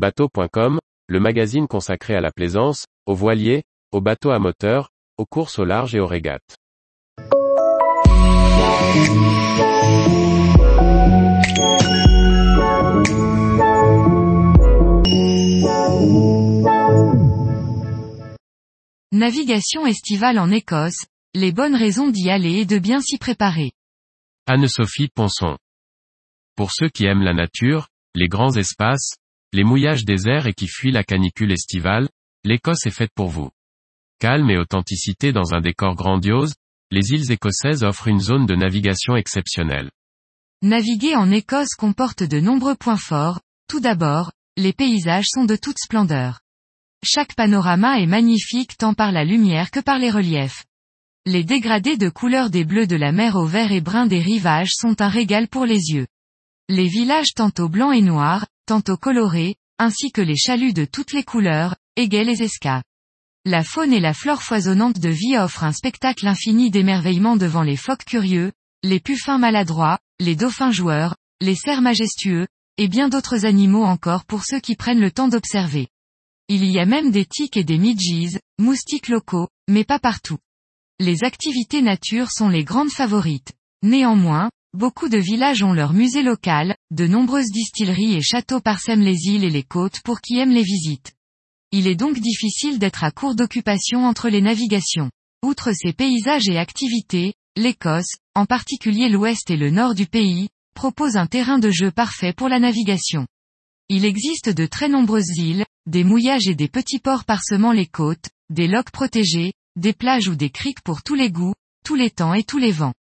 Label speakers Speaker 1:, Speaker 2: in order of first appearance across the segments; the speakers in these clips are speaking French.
Speaker 1: Bateau.com, le magazine consacré à la plaisance, aux voiliers, aux bateaux à moteur, aux courses au large et aux régates.
Speaker 2: Navigation estivale en Écosse, les bonnes raisons d'y aller et de bien s'y préparer.
Speaker 1: Anne-Sophie Ponson. Pour ceux qui aiment la nature, les grands espaces, les mouillages déserts et qui fuient la canicule estivale, l'Écosse est faite pour vous. Calme et authenticité dans un décor grandiose, les îles écossaises offrent une zone de navigation exceptionnelle.
Speaker 2: Naviguer en Écosse comporte de nombreux points forts. Tout d'abord, les paysages sont de toute splendeur. Chaque panorama est magnifique tant par la lumière que par les reliefs. Les dégradés de couleurs des bleus de la mer au vert et brun des rivages sont un régal pour les yeux. Les villages tantôt blancs et noirs, tantôt colorés, ainsi que les chaluts de toutes les couleurs, égayent les escas. La faune et la flore foisonnante de vie offrent un spectacle infini d'émerveillement devant les phoques curieux, les puffins maladroits, les dauphins joueurs, les cerfs majestueux, et bien d'autres animaux encore pour ceux qui prennent le temps d'observer. Il y a même des tiques et des midges, moustiques locaux, mais pas partout. Les activités nature sont les grandes favorites. Néanmoins, Beaucoup de villages ont leur musée local, de nombreuses distilleries et châteaux parsèment les îles et les côtes pour qui aiment les visites. Il est donc difficile d'être à court d'occupation entre les navigations. Outre ces paysages et activités, l'Écosse, en particulier l'ouest et le nord du pays, propose un terrain de jeu parfait pour la navigation. Il existe de très nombreuses îles, des mouillages et des petits ports parsemant les côtes, des lochs protégés, des plages ou des criques pour tous les goûts, tous les temps et tous les vents.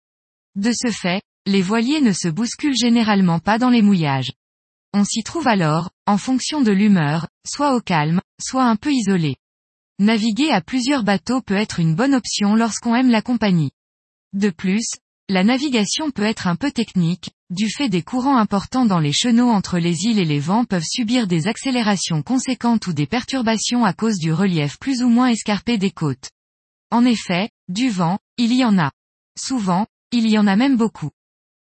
Speaker 2: De ce fait, les voiliers ne se bousculent généralement pas dans les mouillages. On s'y trouve alors, en fonction de l'humeur, soit au calme, soit un peu isolé. Naviguer à plusieurs bateaux peut être une bonne option lorsqu'on aime la compagnie. De plus, la navigation peut être un peu technique, du fait des courants importants dans les chenaux entre les îles et les vents peuvent subir des accélérations conséquentes ou des perturbations à cause du relief plus ou moins escarpé des côtes. En effet, du vent, il y en a. Souvent, il y en a même beaucoup.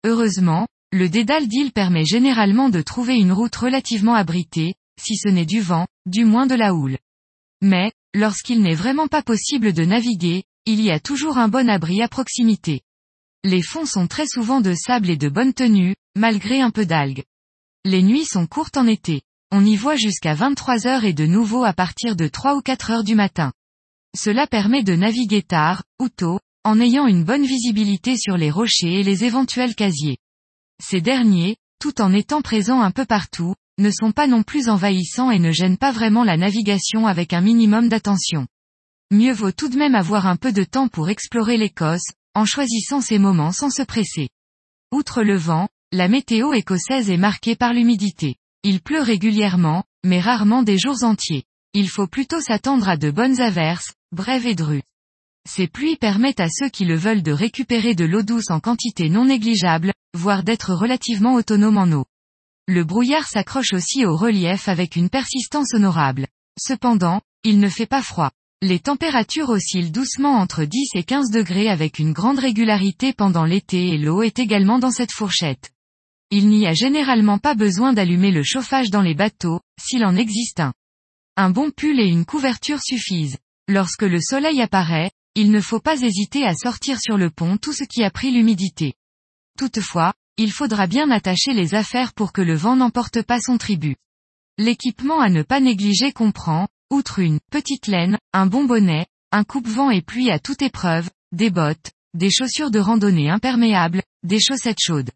Speaker 2: Heureusement, le dédale d'île permet généralement de trouver une route relativement abritée, si ce n'est du vent, du moins de la houle. Mais, lorsqu'il n'est vraiment pas possible de naviguer, il y a toujours un bon abri à proximité. Les fonds sont très souvent de sable et de bonne tenue, malgré un peu d'algues. Les nuits sont courtes en été. On y voit jusqu'à 23 heures et de nouveau à partir de 3 ou 4 heures du matin. Cela permet de naviguer tard, ou tôt, en ayant une bonne visibilité sur les rochers et les éventuels casiers. Ces derniers, tout en étant présents un peu partout, ne sont pas non plus envahissants et ne gênent pas vraiment la navigation avec un minimum d'attention. Mieux vaut tout de même avoir un peu de temps pour explorer l'Écosse, en choisissant ces moments sans se presser. Outre le vent, la météo écossaise est marquée par l'humidité. Il pleut régulièrement, mais rarement des jours entiers. Il faut plutôt s'attendre à de bonnes averses, brèves et drues. Ces pluies permettent à ceux qui le veulent de récupérer de l'eau douce en quantité non négligeable, voire d'être relativement autonomes en eau. Le brouillard s'accroche aussi au relief avec une persistance honorable. Cependant, il ne fait pas froid. Les températures oscillent doucement entre 10 et 15 degrés avec une grande régularité pendant l'été et l'eau est également dans cette fourchette. Il n'y a généralement pas besoin d'allumer le chauffage dans les bateaux, s'il en existe un. Un bon pull et une couverture suffisent. Lorsque le soleil apparaît, il ne faut pas hésiter à sortir sur le pont tout ce qui a pris l'humidité. Toutefois, il faudra bien attacher les affaires pour que le vent n'emporte pas son tribut. L'équipement à ne pas négliger comprend, outre une petite laine, un bon bonnet, un coupe-vent et pluie à toute épreuve, des bottes, des chaussures de randonnée imperméables, des chaussettes chaudes.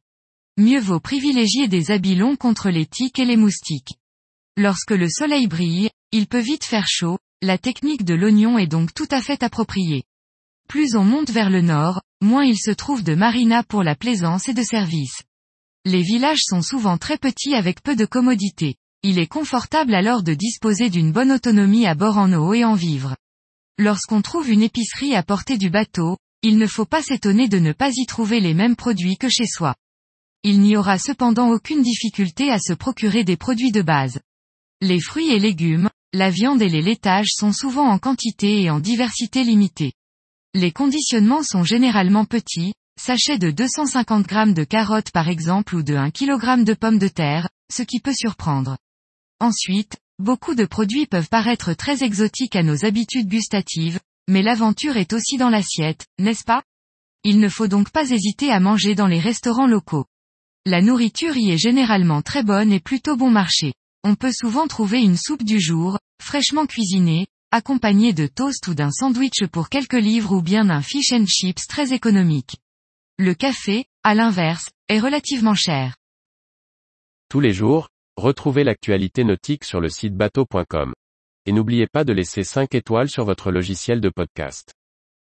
Speaker 2: Mieux vaut privilégier des habits longs contre les tiques et les moustiques. Lorsque le soleil brille, il peut vite faire chaud, la technique de l'oignon est donc tout à fait appropriée. Plus on monte vers le nord, moins il se trouve de marinas pour la plaisance et de service. Les villages sont souvent très petits avec peu de commodités. Il est confortable alors de disposer d'une bonne autonomie à bord en eau et en vivre. Lorsqu'on trouve une épicerie à portée du bateau, il ne faut pas s'étonner de ne pas y trouver les mêmes produits que chez soi. Il n'y aura cependant aucune difficulté à se procurer des produits de base. Les fruits et légumes, la viande et les laitages sont souvent en quantité et en diversité limitée. Les conditionnements sont généralement petits, sachets de 250 g de carottes par exemple ou de 1 kg de pommes de terre, ce qui peut surprendre. Ensuite, Beaucoup de produits peuvent paraître très exotiques à nos habitudes gustatives, mais l'aventure est aussi dans l'assiette, n'est-ce pas? Il ne faut donc pas hésiter à manger dans les restaurants locaux. La nourriture y est généralement très bonne et plutôt bon marché. On peut souvent trouver une soupe du jour, fraîchement cuisinée, accompagnée de toast ou d'un sandwich pour quelques livres ou bien d'un fish and chips très économique. Le café, à l'inverse, est relativement cher.
Speaker 1: Tous les jours, retrouvez l'actualité nautique sur le site bateau.com. Et n'oubliez pas de laisser 5 étoiles sur votre logiciel de podcast.